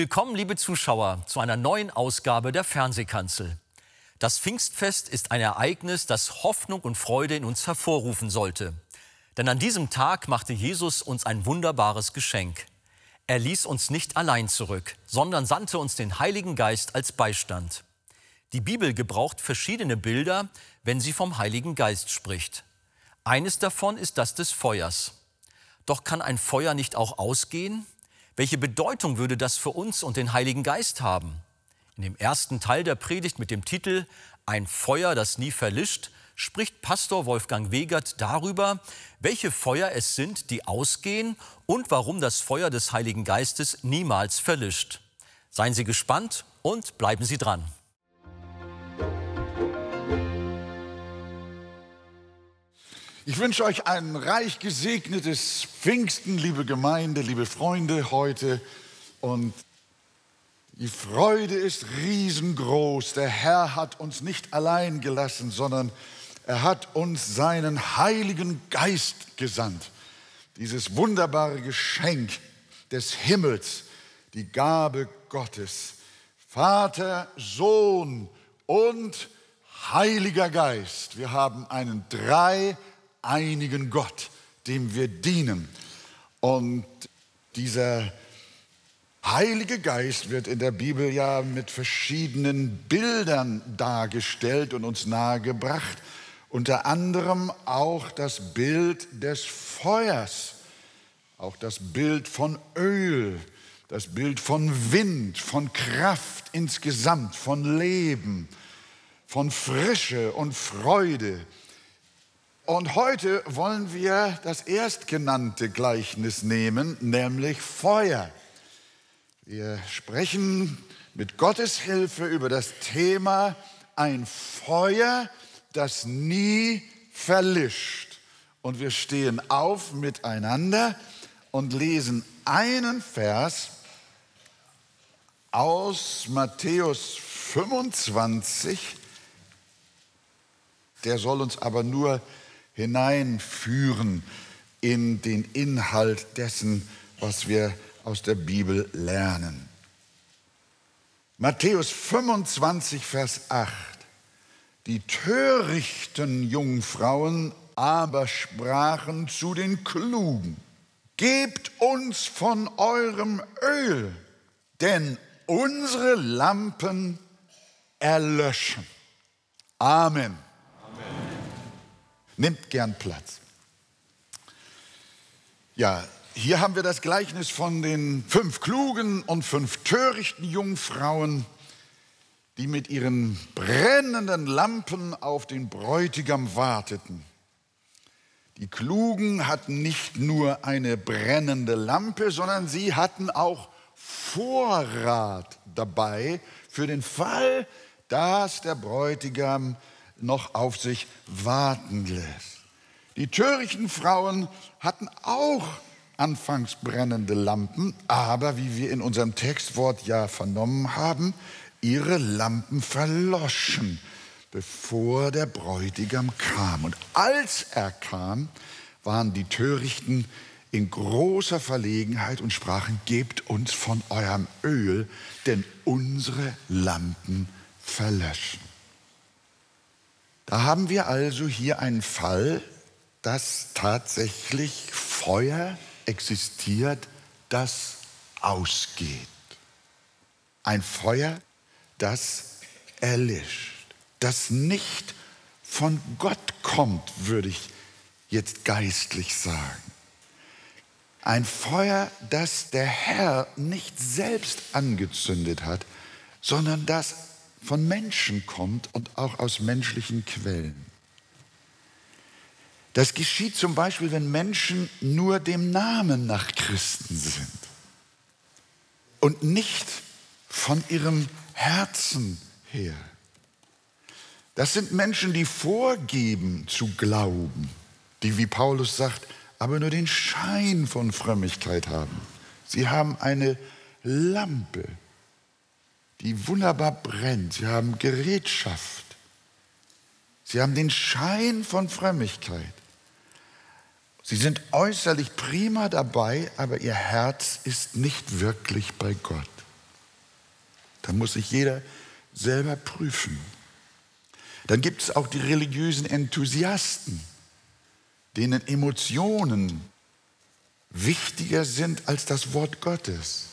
Willkommen, liebe Zuschauer, zu einer neuen Ausgabe der Fernsehkanzel. Das Pfingstfest ist ein Ereignis, das Hoffnung und Freude in uns hervorrufen sollte. Denn an diesem Tag machte Jesus uns ein wunderbares Geschenk. Er ließ uns nicht allein zurück, sondern sandte uns den Heiligen Geist als Beistand. Die Bibel gebraucht verschiedene Bilder, wenn sie vom Heiligen Geist spricht. Eines davon ist das des Feuers. Doch kann ein Feuer nicht auch ausgehen? Welche Bedeutung würde das für uns und den Heiligen Geist haben? In dem ersten Teil der Predigt mit dem Titel Ein Feuer, das nie verlischt, spricht Pastor Wolfgang Wegert darüber, welche Feuer es sind, die ausgehen und warum das Feuer des Heiligen Geistes niemals verlischt. Seien Sie gespannt und bleiben Sie dran. Ich wünsche euch ein reich gesegnetes Pfingsten, liebe Gemeinde, liebe Freunde heute. Und die Freude ist riesengroß. Der Herr hat uns nicht allein gelassen, sondern er hat uns seinen Heiligen Geist gesandt. Dieses wunderbare Geschenk des Himmels, die Gabe Gottes. Vater, Sohn und Heiliger Geist. Wir haben einen drei einigen Gott, dem wir dienen. Und dieser Heilige Geist wird in der Bibel ja mit verschiedenen Bildern dargestellt und uns nahegebracht. Unter anderem auch das Bild des Feuers, auch das Bild von Öl, das Bild von Wind, von Kraft insgesamt, von Leben, von Frische und Freude. Und heute wollen wir das erstgenannte Gleichnis nehmen, nämlich Feuer. Wir sprechen mit Gottes Hilfe über das Thema ein Feuer, das nie verlischt. Und wir stehen auf miteinander und lesen einen Vers aus Matthäus 25. Der soll uns aber nur hineinführen in den Inhalt dessen, was wir aus der Bibel lernen. Matthäus 25, Vers 8. Die törichten Jungfrauen aber sprachen zu den Klugen, Gebt uns von eurem Öl, denn unsere Lampen erlöschen. Amen. Nimmt gern Platz. Ja, hier haben wir das Gleichnis von den fünf klugen und fünf törichten Jungfrauen, die mit ihren brennenden Lampen auf den Bräutigam warteten. Die Klugen hatten nicht nur eine brennende Lampe, sondern sie hatten auch Vorrat dabei für den Fall, dass der Bräutigam noch auf sich warten lässt. Die törichten Frauen hatten auch anfangs brennende Lampen, aber wie wir in unserem Textwort ja vernommen haben, ihre Lampen verloschen, bevor der Bräutigam kam. Und als er kam, waren die Törichten in großer Verlegenheit und sprachen, gebt uns von eurem Öl, denn unsere Lampen verlöschen. Da haben wir also hier einen Fall, dass tatsächlich Feuer existiert, das ausgeht. Ein Feuer, das erlischt, das nicht von Gott kommt, würde ich jetzt geistlich sagen. Ein Feuer, das der Herr nicht selbst angezündet hat, sondern das von Menschen kommt und auch aus menschlichen Quellen. Das geschieht zum Beispiel, wenn Menschen nur dem Namen nach Christen sind und nicht von ihrem Herzen her. Das sind Menschen, die vorgeben zu glauben, die, wie Paulus sagt, aber nur den Schein von Frömmigkeit haben. Sie haben eine Lampe, die wunderbar brennt. Sie haben Gerätschaft. Sie haben den Schein von Frömmigkeit. Sie sind äußerlich prima dabei, aber ihr Herz ist nicht wirklich bei Gott. Da muss sich jeder selber prüfen. Dann gibt es auch die religiösen Enthusiasten, denen Emotionen wichtiger sind als das Wort Gottes.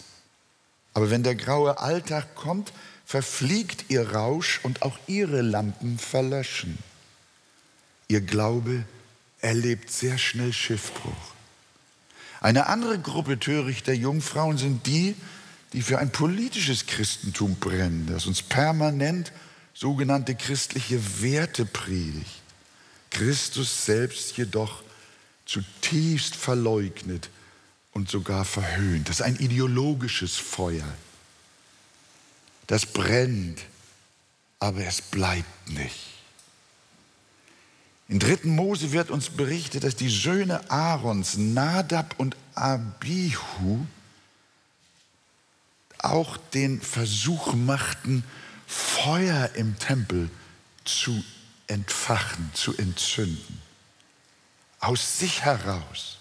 Aber wenn der graue Alltag kommt, verfliegt ihr Rausch und auch ihre Lampen verlöschen. Ihr Glaube erlebt sehr schnell Schiffbruch. Eine andere Gruppe törichter Jungfrauen sind die, die für ein politisches Christentum brennen, das uns permanent sogenannte christliche Werte predigt, Christus selbst jedoch zutiefst verleugnet und sogar verhöhnt. Das ist ein ideologisches Feuer. Das brennt, aber es bleibt nicht. In 3. Mose wird uns berichtet, dass die Söhne Aarons, Nadab und Abihu, auch den Versuch machten, Feuer im Tempel zu entfachen, zu entzünden. Aus sich heraus.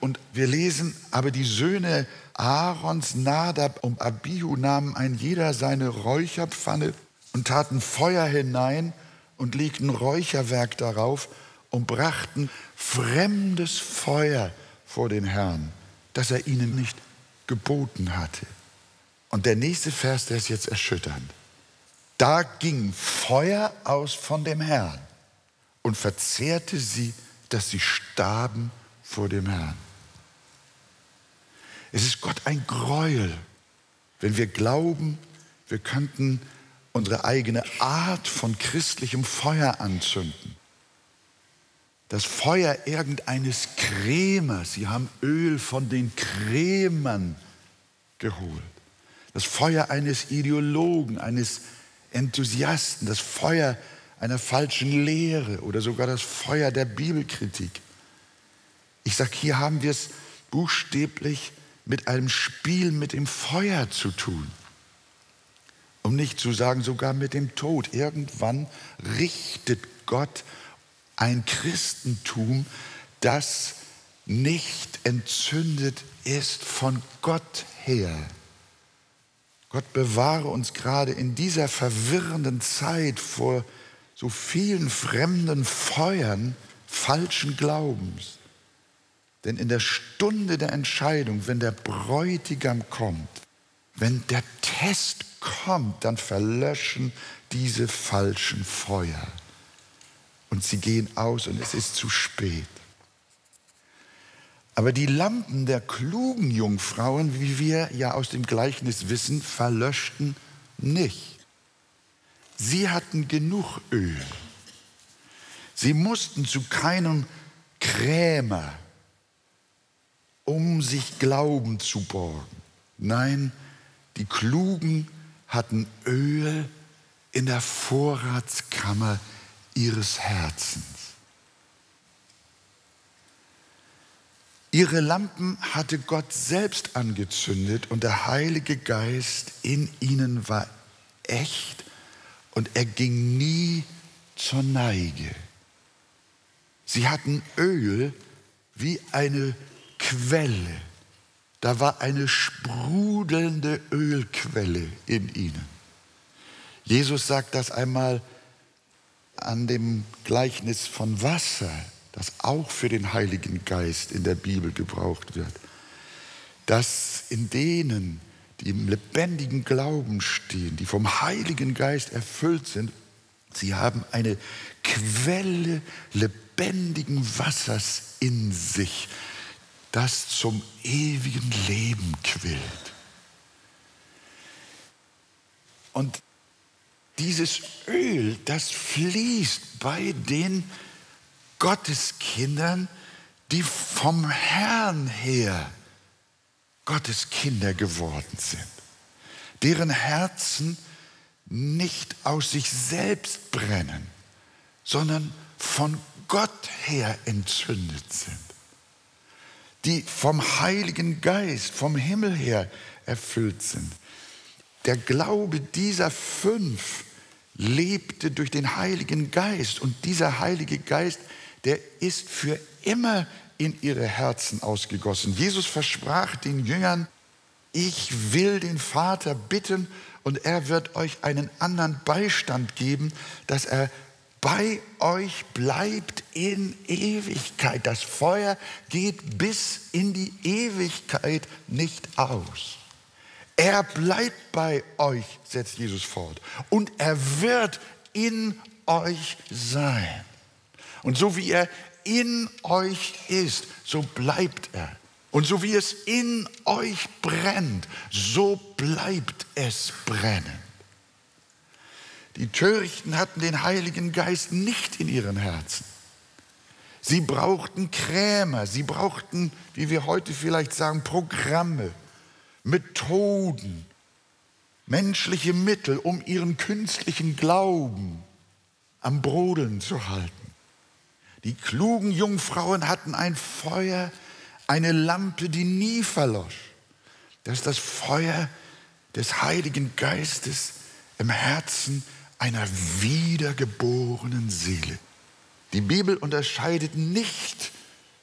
Und wir lesen, aber die Söhne Aarons, Nadab und Abihu nahmen ein jeder seine Räucherpfanne und taten Feuer hinein und legten Räucherwerk darauf und brachten fremdes Feuer vor den Herrn, das er ihnen nicht geboten hatte. Und der nächste Vers, der ist jetzt erschütternd. Da ging Feuer aus von dem Herrn und verzehrte sie, dass sie starben vor dem Herrn. Es ist Gott ein Gräuel, wenn wir glauben, wir könnten unsere eigene Art von christlichem Feuer anzünden. Das Feuer irgendeines Krämers, sie haben Öl von den Krämern geholt. Das Feuer eines Ideologen, eines Enthusiasten, das Feuer einer falschen Lehre oder sogar das Feuer der Bibelkritik. Ich sage, hier haben wir es buchstäblich mit einem Spiel mit dem Feuer zu tun um nicht zu sagen sogar mit dem Tod. Irgendwann richtet Gott ein Christentum, das nicht entzündet ist von Gott her. Gott bewahre uns gerade in dieser verwirrenden Zeit vor so vielen fremden Feuern falschen Glaubens. Denn in der Stunde der Entscheidung, wenn der Bräutigam kommt, wenn der Test kommt, dann verlöschen diese falschen Feuer. Und sie gehen aus und es ist zu spät. Aber die Lampen der klugen Jungfrauen, wie wir ja aus dem Gleichnis wissen, verlöschten nicht. Sie hatten genug Öl. Sie mussten zu keinem Krämer, um sich Glauben zu borgen. Nein, die Klugen hatten Öl in der Vorratskammer ihres Herzens. Ihre Lampen hatte Gott selbst angezündet und der Heilige Geist in ihnen war echt und er ging nie zur Neige. Sie hatten Öl wie eine Quelle da war eine sprudelnde Ölquelle in ihnen. Jesus sagt das einmal an dem Gleichnis von Wasser, das auch für den Heiligen Geist in der Bibel gebraucht wird, dass in denen, die im lebendigen Glauben stehen, die vom Heiligen Geist erfüllt sind, sie haben eine Quelle lebendigen Wassers in sich das zum ewigen Leben quillt. Und dieses Öl, das fließt bei den Gotteskindern, die vom Herrn her Gottes Kinder geworden sind, deren Herzen nicht aus sich selbst brennen, sondern von Gott her entzündet sind die vom Heiligen Geist, vom Himmel her erfüllt sind. Der Glaube dieser fünf lebte durch den Heiligen Geist und dieser Heilige Geist, der ist für immer in ihre Herzen ausgegossen. Jesus versprach den Jüngern, ich will den Vater bitten und er wird euch einen anderen Beistand geben, dass er bei euch bleibt in Ewigkeit. Das Feuer geht bis in die Ewigkeit nicht aus. Er bleibt bei euch, setzt Jesus fort, und er wird in euch sein. Und so wie er in euch ist, so bleibt er. Und so wie es in euch brennt, so bleibt es brennen. Die Törichten hatten den Heiligen Geist nicht in ihren Herzen. Sie brauchten Krämer, sie brauchten, wie wir heute vielleicht sagen, Programme, Methoden, menschliche Mittel, um ihren künstlichen Glauben am Brodeln zu halten. Die klugen Jungfrauen hatten ein Feuer, eine Lampe, die nie verlosch. Das ist das Feuer des Heiligen Geistes im Herzen einer wiedergeborenen Seele. Die Bibel unterscheidet nicht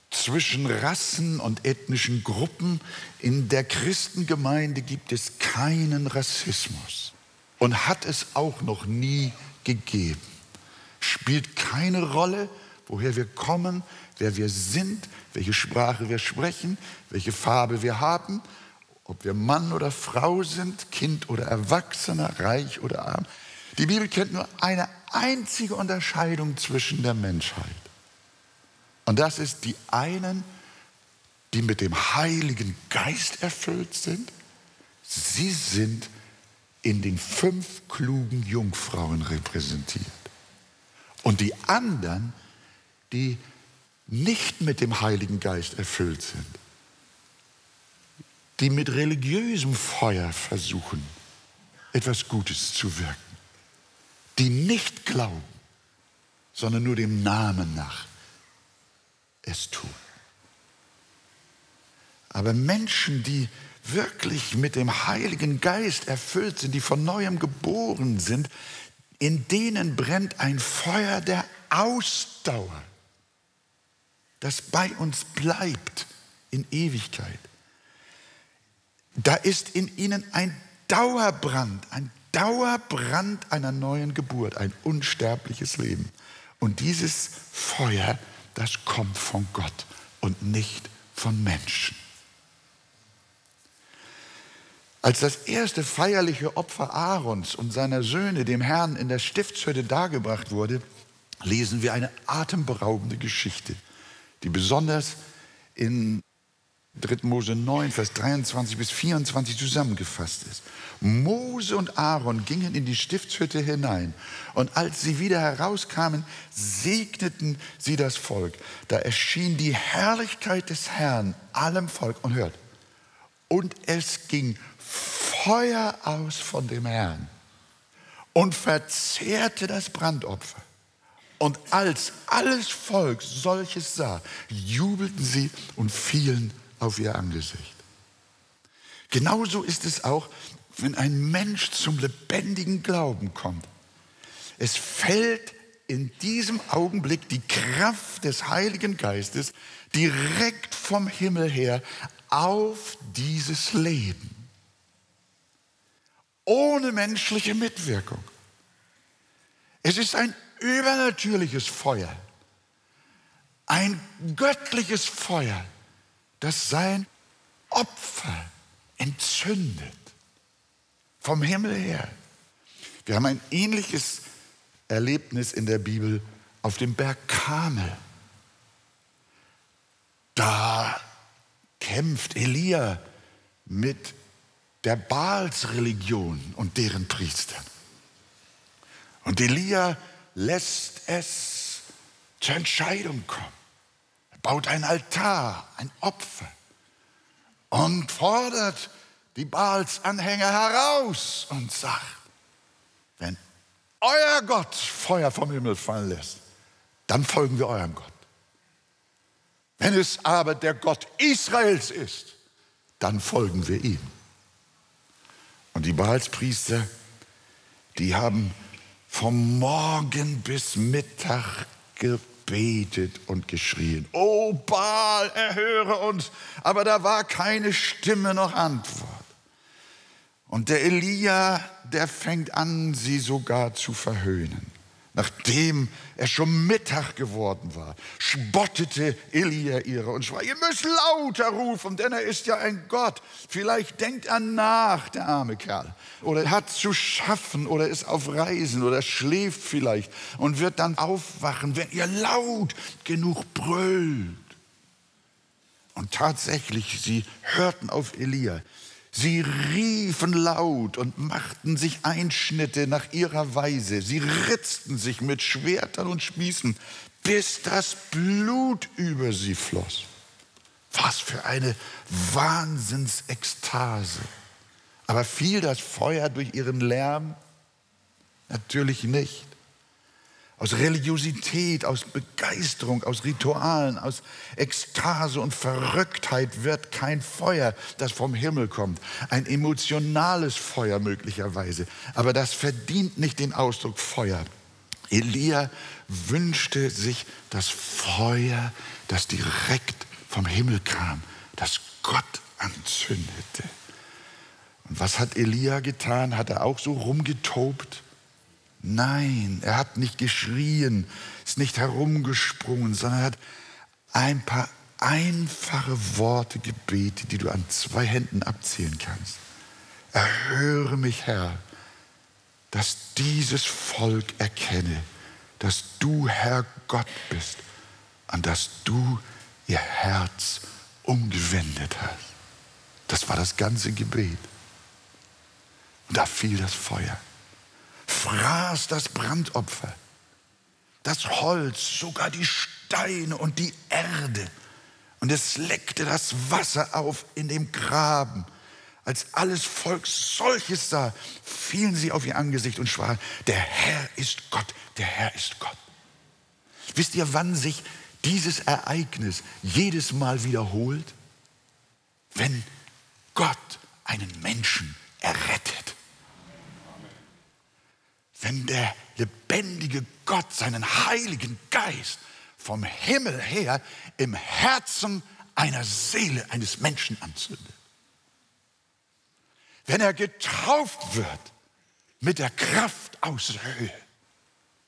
zwischen Rassen und ethnischen Gruppen. In der Christengemeinde gibt es keinen Rassismus und hat es auch noch nie gegeben. Spielt keine Rolle, woher wir kommen, wer wir sind, welche Sprache wir sprechen, welche Farbe wir haben, ob wir Mann oder Frau sind, Kind oder Erwachsener, reich oder arm. Die Bibel kennt nur eine einzige Unterscheidung zwischen der Menschheit. Und das ist die einen, die mit dem Heiligen Geist erfüllt sind. Sie sind in den fünf klugen Jungfrauen repräsentiert. Und die anderen, die nicht mit dem Heiligen Geist erfüllt sind, die mit religiösem Feuer versuchen, etwas Gutes zu wirken die nicht glauben, sondern nur dem Namen nach es tun. Aber Menschen, die wirklich mit dem Heiligen Geist erfüllt sind, die von neuem geboren sind, in denen brennt ein Feuer der Ausdauer, das bei uns bleibt in Ewigkeit. Da ist in ihnen ein Dauerbrand, ein Dauerbrand einer neuen Geburt, ein unsterbliches Leben. Und dieses Feuer, das kommt von Gott und nicht von Menschen. Als das erste feierliche Opfer Aarons und seiner Söhne dem Herrn in der Stiftshütte dargebracht wurde, lesen wir eine atemberaubende Geschichte, die besonders in 3. Mose 9, Vers 23 bis 24 zusammengefasst ist. Mose und Aaron gingen in die Stiftshütte hinein und als sie wieder herauskamen, segneten sie das Volk. Da erschien die Herrlichkeit des Herrn allem Volk und hört. Und es ging Feuer aus von dem Herrn und verzehrte das Brandopfer. Und als alles Volk solches sah, jubelten sie und fielen auf ihr Angesicht. Genauso ist es auch, wenn ein Mensch zum lebendigen Glauben kommt. Es fällt in diesem Augenblick die Kraft des Heiligen Geistes direkt vom Himmel her auf dieses Leben. Ohne menschliche Mitwirkung. Es ist ein übernatürliches Feuer, ein göttliches Feuer, das sein Opfer entzündet. Vom Himmel her. Wir haben ein ähnliches Erlebnis in der Bibel auf dem Berg Kamel. Da kämpft Elia mit der Baalsreligion und deren Priestern. Und Elia lässt es zur Entscheidung kommen baut ein Altar, ein Opfer und fordert die Baals-Anhänger heraus und sagt, wenn euer Gott Feuer vom Himmel fallen lässt, dann folgen wir eurem Gott. Wenn es aber der Gott Israels ist, dann folgen wir ihm. Und die Baalspriester, die haben vom Morgen bis Mittag gebetet gebetet und geschrien, oh Baal, erhöre uns. Aber da war keine Stimme noch Antwort. Und der Elia, der fängt an, sie sogar zu verhöhnen. Nachdem er schon Mittag geworden war, spottete Elia ihre und sprach, ihr müsst lauter rufen, denn er ist ja ein Gott. Vielleicht denkt er nach, der arme Kerl, oder hat zu schaffen oder ist auf Reisen oder schläft vielleicht und wird dann aufwachen, wenn ihr laut genug brüllt. Und tatsächlich, sie hörten auf Elia. Sie riefen laut und machten sich Einschnitte nach ihrer Weise. Sie ritzten sich mit Schwertern und Spießen, bis das Blut über sie floss. Was für eine Wahnsinnsekstase. Aber fiel das Feuer durch ihren Lärm? Natürlich nicht aus Religiosität, aus Begeisterung, aus Ritualen, aus Ekstase und Verrücktheit wird kein Feuer, das vom Himmel kommt. Ein emotionales Feuer möglicherweise. Aber das verdient nicht den Ausdruck Feuer. Elia wünschte sich das Feuer, das direkt vom Himmel kam, das Gott anzündete. Und was hat Elia getan? Hat er auch so rumgetobt? Nein, er hat nicht geschrien, ist nicht herumgesprungen, sondern er hat ein paar einfache Worte gebetet, die du an zwei Händen abzählen kannst. Erhöre mich, Herr, dass dieses Volk erkenne, dass du Herr Gott bist und dass du ihr Herz umgewendet hast. Das war das ganze Gebet. Und da fiel das Feuer fraß das Brandopfer, das Holz, sogar die Steine und die Erde. Und es leckte das Wasser auf in dem Graben. Als alles Volk solches sah, fielen sie auf ihr Angesicht und sprachen, der Herr ist Gott, der Herr ist Gott. Wisst ihr, wann sich dieses Ereignis jedes Mal wiederholt? Wenn Gott einen Menschen errettet wenn der lebendige Gott seinen heiligen Geist vom Himmel her im Herzen einer Seele eines Menschen anzündet. Wenn er getauft wird mit der Kraft aus der Höhe.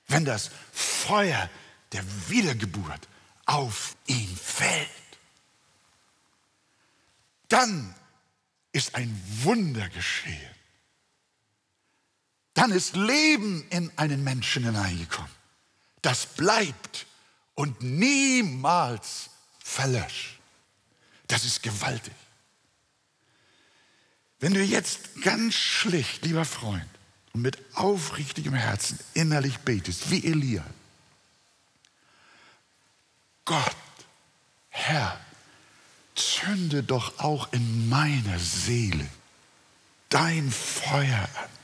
Wenn das Feuer der Wiedergeburt auf ihn fällt. Dann ist ein Wunder geschehen dann ist Leben in einen Menschen hineingekommen. Das bleibt und niemals verlöscht. Das ist gewaltig. Wenn du jetzt ganz schlicht, lieber Freund, und mit aufrichtigem Herzen innerlich betest, wie Elia, Gott, Herr, zünde doch auch in meiner Seele dein Feuer an.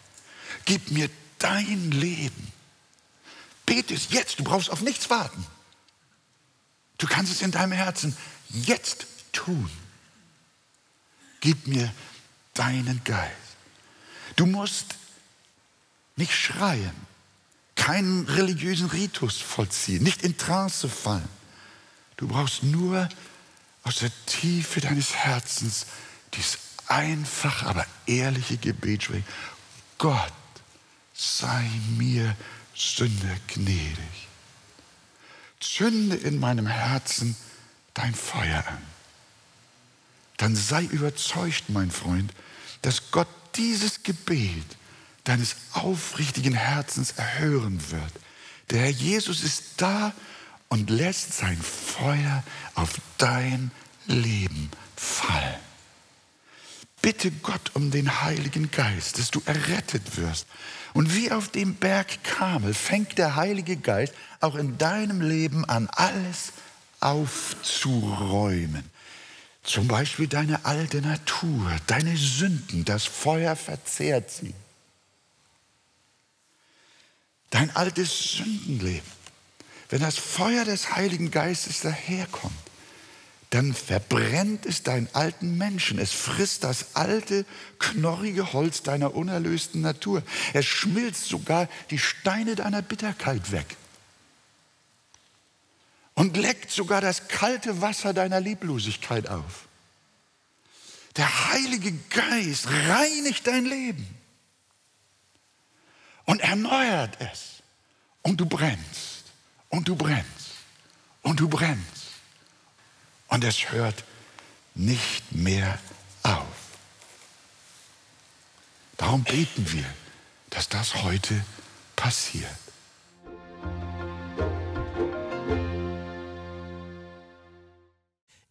Gib mir dein Leben. Bete es jetzt, du brauchst auf nichts warten. Du kannst es in deinem Herzen jetzt tun. Gib mir deinen Geist. Du musst nicht schreien, keinen religiösen Ritus vollziehen, nicht in Trance fallen. Du brauchst nur aus der Tiefe deines Herzens dieses einfache, aber ehrliche Gebet sprechen. Gott, sei mir Sünder gnädig. Zünde in meinem Herzen dein Feuer an. Dann sei überzeugt, mein Freund, dass Gott dieses Gebet deines aufrichtigen Herzens erhören wird. Der Herr Jesus ist da und lässt sein Feuer auf dein Leben fallen. Bitte Gott um den Heiligen Geist, dass du errettet wirst. Und wie auf dem Berg Kamel fängt der Heilige Geist auch in deinem Leben an, alles aufzuräumen. Zum Beispiel deine alte Natur, deine Sünden, das Feuer verzehrt sie. Dein altes Sündenleben. Wenn das Feuer des Heiligen Geistes daherkommt, dann verbrennt es deinen alten Menschen. Es frisst das alte, knorrige Holz deiner unerlösten Natur. Es schmilzt sogar die Steine deiner Bitterkeit weg. Und leckt sogar das kalte Wasser deiner Lieblosigkeit auf. Der Heilige Geist reinigt dein Leben und erneuert es. Und du brennst und du brennst und du brennst. Und es hört nicht mehr auf. Darum beten wir, dass das heute passiert.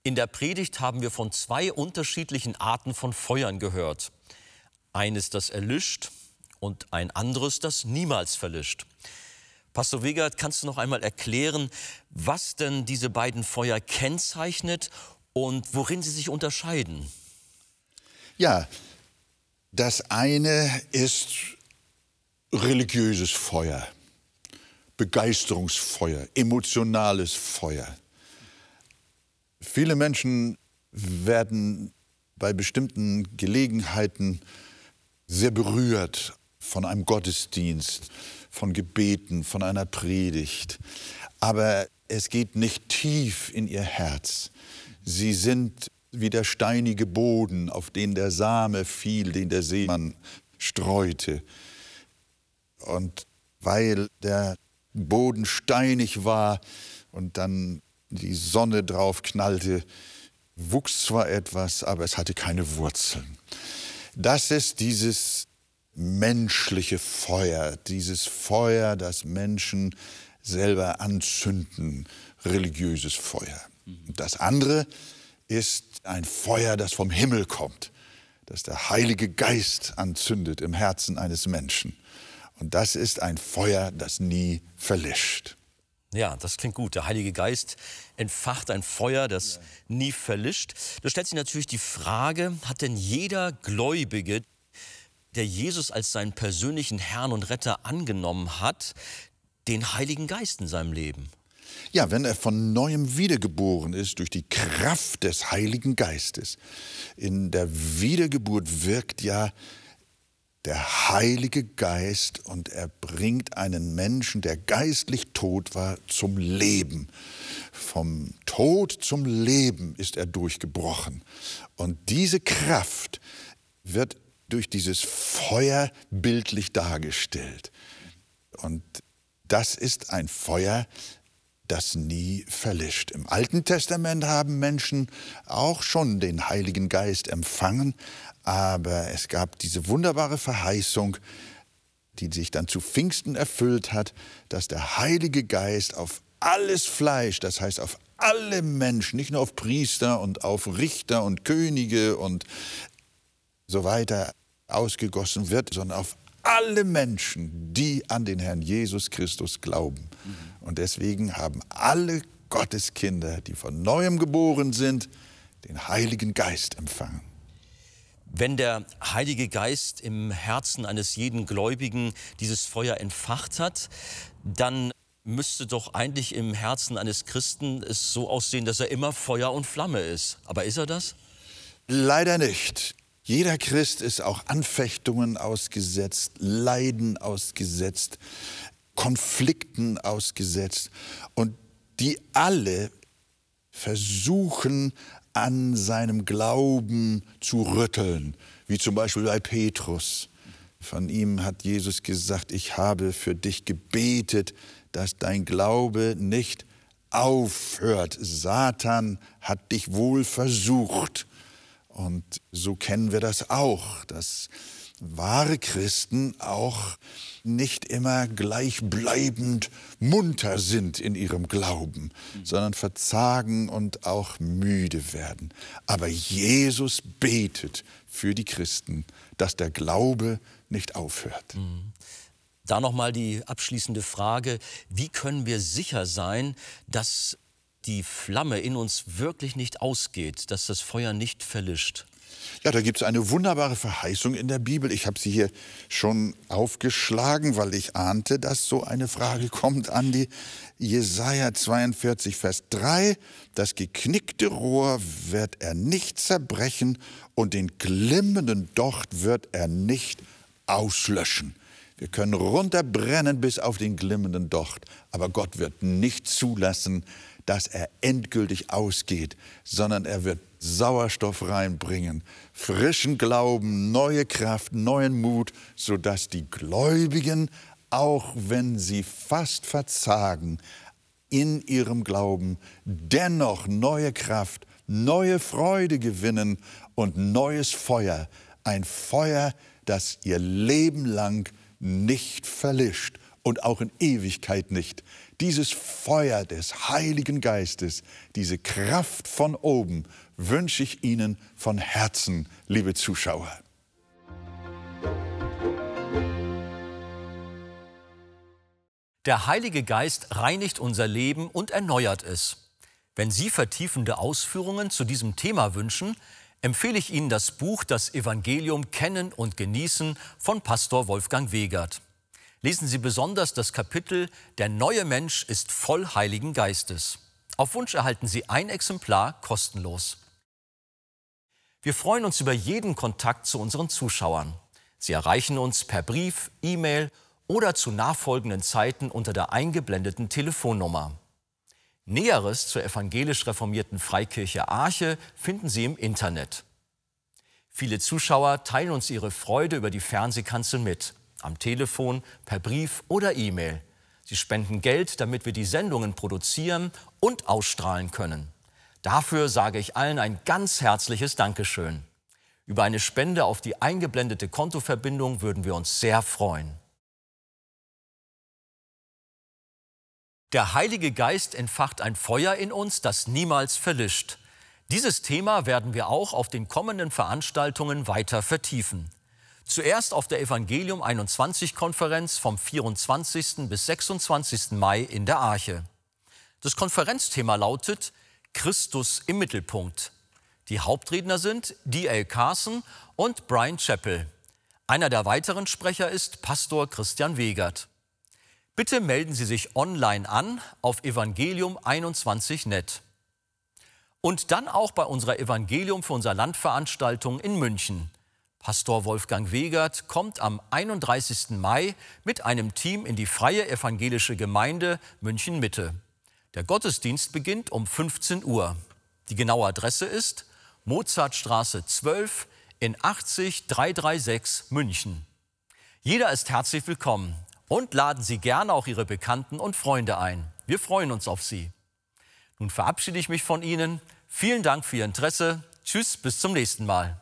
In der Predigt haben wir von zwei unterschiedlichen Arten von Feuern gehört. Eines, das erlischt und ein anderes, das niemals verlischt. Pastor Wegert, kannst du noch einmal erklären, was denn diese beiden Feuer kennzeichnet und worin sie sich unterscheiden? Ja, das eine ist religiöses Feuer, Begeisterungsfeuer, emotionales Feuer. Viele Menschen werden bei bestimmten Gelegenheiten sehr berührt von einem Gottesdienst, von Gebeten, von einer Predigt. Aber es geht nicht tief in ihr Herz. Sie sind wie der steinige Boden, auf den der Same fiel, den der Seemann streute. Und weil der Boden steinig war und dann die Sonne drauf knallte, wuchs zwar etwas, aber es hatte keine Wurzeln. Das ist dieses menschliche Feuer, dieses Feuer, das Menschen selber anzünden, religiöses Feuer. Das andere ist ein Feuer, das vom Himmel kommt, das der Heilige Geist anzündet im Herzen eines Menschen. Und das ist ein Feuer, das nie verlischt. Ja, das klingt gut. Der Heilige Geist entfacht ein Feuer, das ja. nie verlischt. Da stellt sich natürlich die Frage, hat denn jeder Gläubige, der Jesus als seinen persönlichen Herrn und Retter angenommen hat, den Heiligen Geist in seinem Leben? Ja, wenn er von neuem wiedergeboren ist durch die Kraft des Heiligen Geistes. In der Wiedergeburt wirkt ja der Heilige Geist und er bringt einen Menschen, der geistlich tot war, zum Leben. Vom Tod zum Leben ist er durchgebrochen. Und diese Kraft wird durch dieses Feuer bildlich dargestellt. Und das ist ein Feuer, das nie verlischt. Im Alten Testament haben Menschen auch schon den Heiligen Geist empfangen, aber es gab diese wunderbare Verheißung, die sich dann zu Pfingsten erfüllt hat, dass der Heilige Geist auf alles Fleisch, das heißt auf alle Menschen, nicht nur auf Priester und auf Richter und Könige und so weiter ausgegossen wird, sondern auf alle Menschen, die an den Herrn Jesus Christus glauben. Mhm. Und deswegen haben alle Gotteskinder, die von neuem geboren sind, den Heiligen Geist empfangen. Wenn der Heilige Geist im Herzen eines jeden Gläubigen dieses Feuer entfacht hat, dann müsste doch eigentlich im Herzen eines Christen es so aussehen, dass er immer Feuer und Flamme ist. Aber ist er das? Leider nicht. Jeder Christ ist auch Anfechtungen ausgesetzt, Leiden ausgesetzt, Konflikten ausgesetzt. Und die alle versuchen an seinem Glauben zu rütteln, wie zum Beispiel bei Petrus. Von ihm hat Jesus gesagt, ich habe für dich gebetet, dass dein Glaube nicht aufhört. Satan hat dich wohl versucht. Und so kennen wir das auch, dass wahre Christen auch nicht immer gleichbleibend munter sind in ihrem Glauben, sondern verzagen und auch müde werden. Aber Jesus betet für die Christen, dass der Glaube nicht aufhört. Mhm. Da nochmal die abschließende Frage, wie können wir sicher sein, dass die Flamme in uns wirklich nicht ausgeht, dass das Feuer nicht verlischt? Ja, da gibt es eine wunderbare Verheißung in der Bibel. Ich habe sie hier schon aufgeschlagen, weil ich ahnte, dass so eine Frage kommt an die Jesaja 42, Vers 3. Das geknickte Rohr wird er nicht zerbrechen und den glimmenden Docht wird er nicht auslöschen. Wir können runterbrennen bis auf den glimmenden Docht, aber Gott wird nicht zulassen, dass er endgültig ausgeht, sondern er wird Sauerstoff reinbringen, frischen Glauben, neue Kraft, neuen Mut, sodass die Gläubigen, auch wenn sie fast verzagen, in ihrem Glauben dennoch neue Kraft, neue Freude gewinnen und neues Feuer, ein Feuer, das ihr Leben lang nicht verlischt und auch in Ewigkeit nicht. Dieses Feuer des Heiligen Geistes, diese Kraft von oben wünsche ich Ihnen von Herzen, liebe Zuschauer. Der Heilige Geist reinigt unser Leben und erneuert es. Wenn Sie vertiefende Ausführungen zu diesem Thema wünschen, empfehle ich Ihnen das Buch Das Evangelium Kennen und Genießen von Pastor Wolfgang Wegert. Lesen Sie besonders das Kapitel Der neue Mensch ist voll Heiligen Geistes. Auf Wunsch erhalten Sie ein Exemplar kostenlos. Wir freuen uns über jeden Kontakt zu unseren Zuschauern. Sie erreichen uns per Brief, E-Mail oder zu nachfolgenden Zeiten unter der eingeblendeten Telefonnummer. Näheres zur evangelisch reformierten Freikirche Arche finden Sie im Internet. Viele Zuschauer teilen uns ihre Freude über die Fernsehkanzel mit, am Telefon, per Brief oder E-Mail. Sie spenden Geld, damit wir die Sendungen produzieren und ausstrahlen können. Dafür sage ich allen ein ganz herzliches Dankeschön. Über eine Spende auf die eingeblendete Kontoverbindung würden wir uns sehr freuen. Der Heilige Geist entfacht ein Feuer in uns, das niemals verlischt. Dieses Thema werden wir auch auf den kommenden Veranstaltungen weiter vertiefen. Zuerst auf der Evangelium 21 Konferenz vom 24. bis 26. Mai in der Arche. Das Konferenzthema lautet Christus im Mittelpunkt. Die Hauptredner sind D.L. Carson und Brian Chappell. Einer der weiteren Sprecher ist Pastor Christian Wegert. Bitte melden Sie sich online an auf evangelium21.net. Und dann auch bei unserer Evangelium für unser Landveranstaltung in München. Pastor Wolfgang Wegert kommt am 31. Mai mit einem Team in die Freie Evangelische Gemeinde München Mitte. Der Gottesdienst beginnt um 15 Uhr. Die genaue Adresse ist Mozartstraße 12 in 80336 München. Jeder ist herzlich willkommen und laden Sie gerne auch Ihre Bekannten und Freunde ein. Wir freuen uns auf Sie. Nun verabschiede ich mich von Ihnen. Vielen Dank für Ihr Interesse. Tschüss, bis zum nächsten Mal.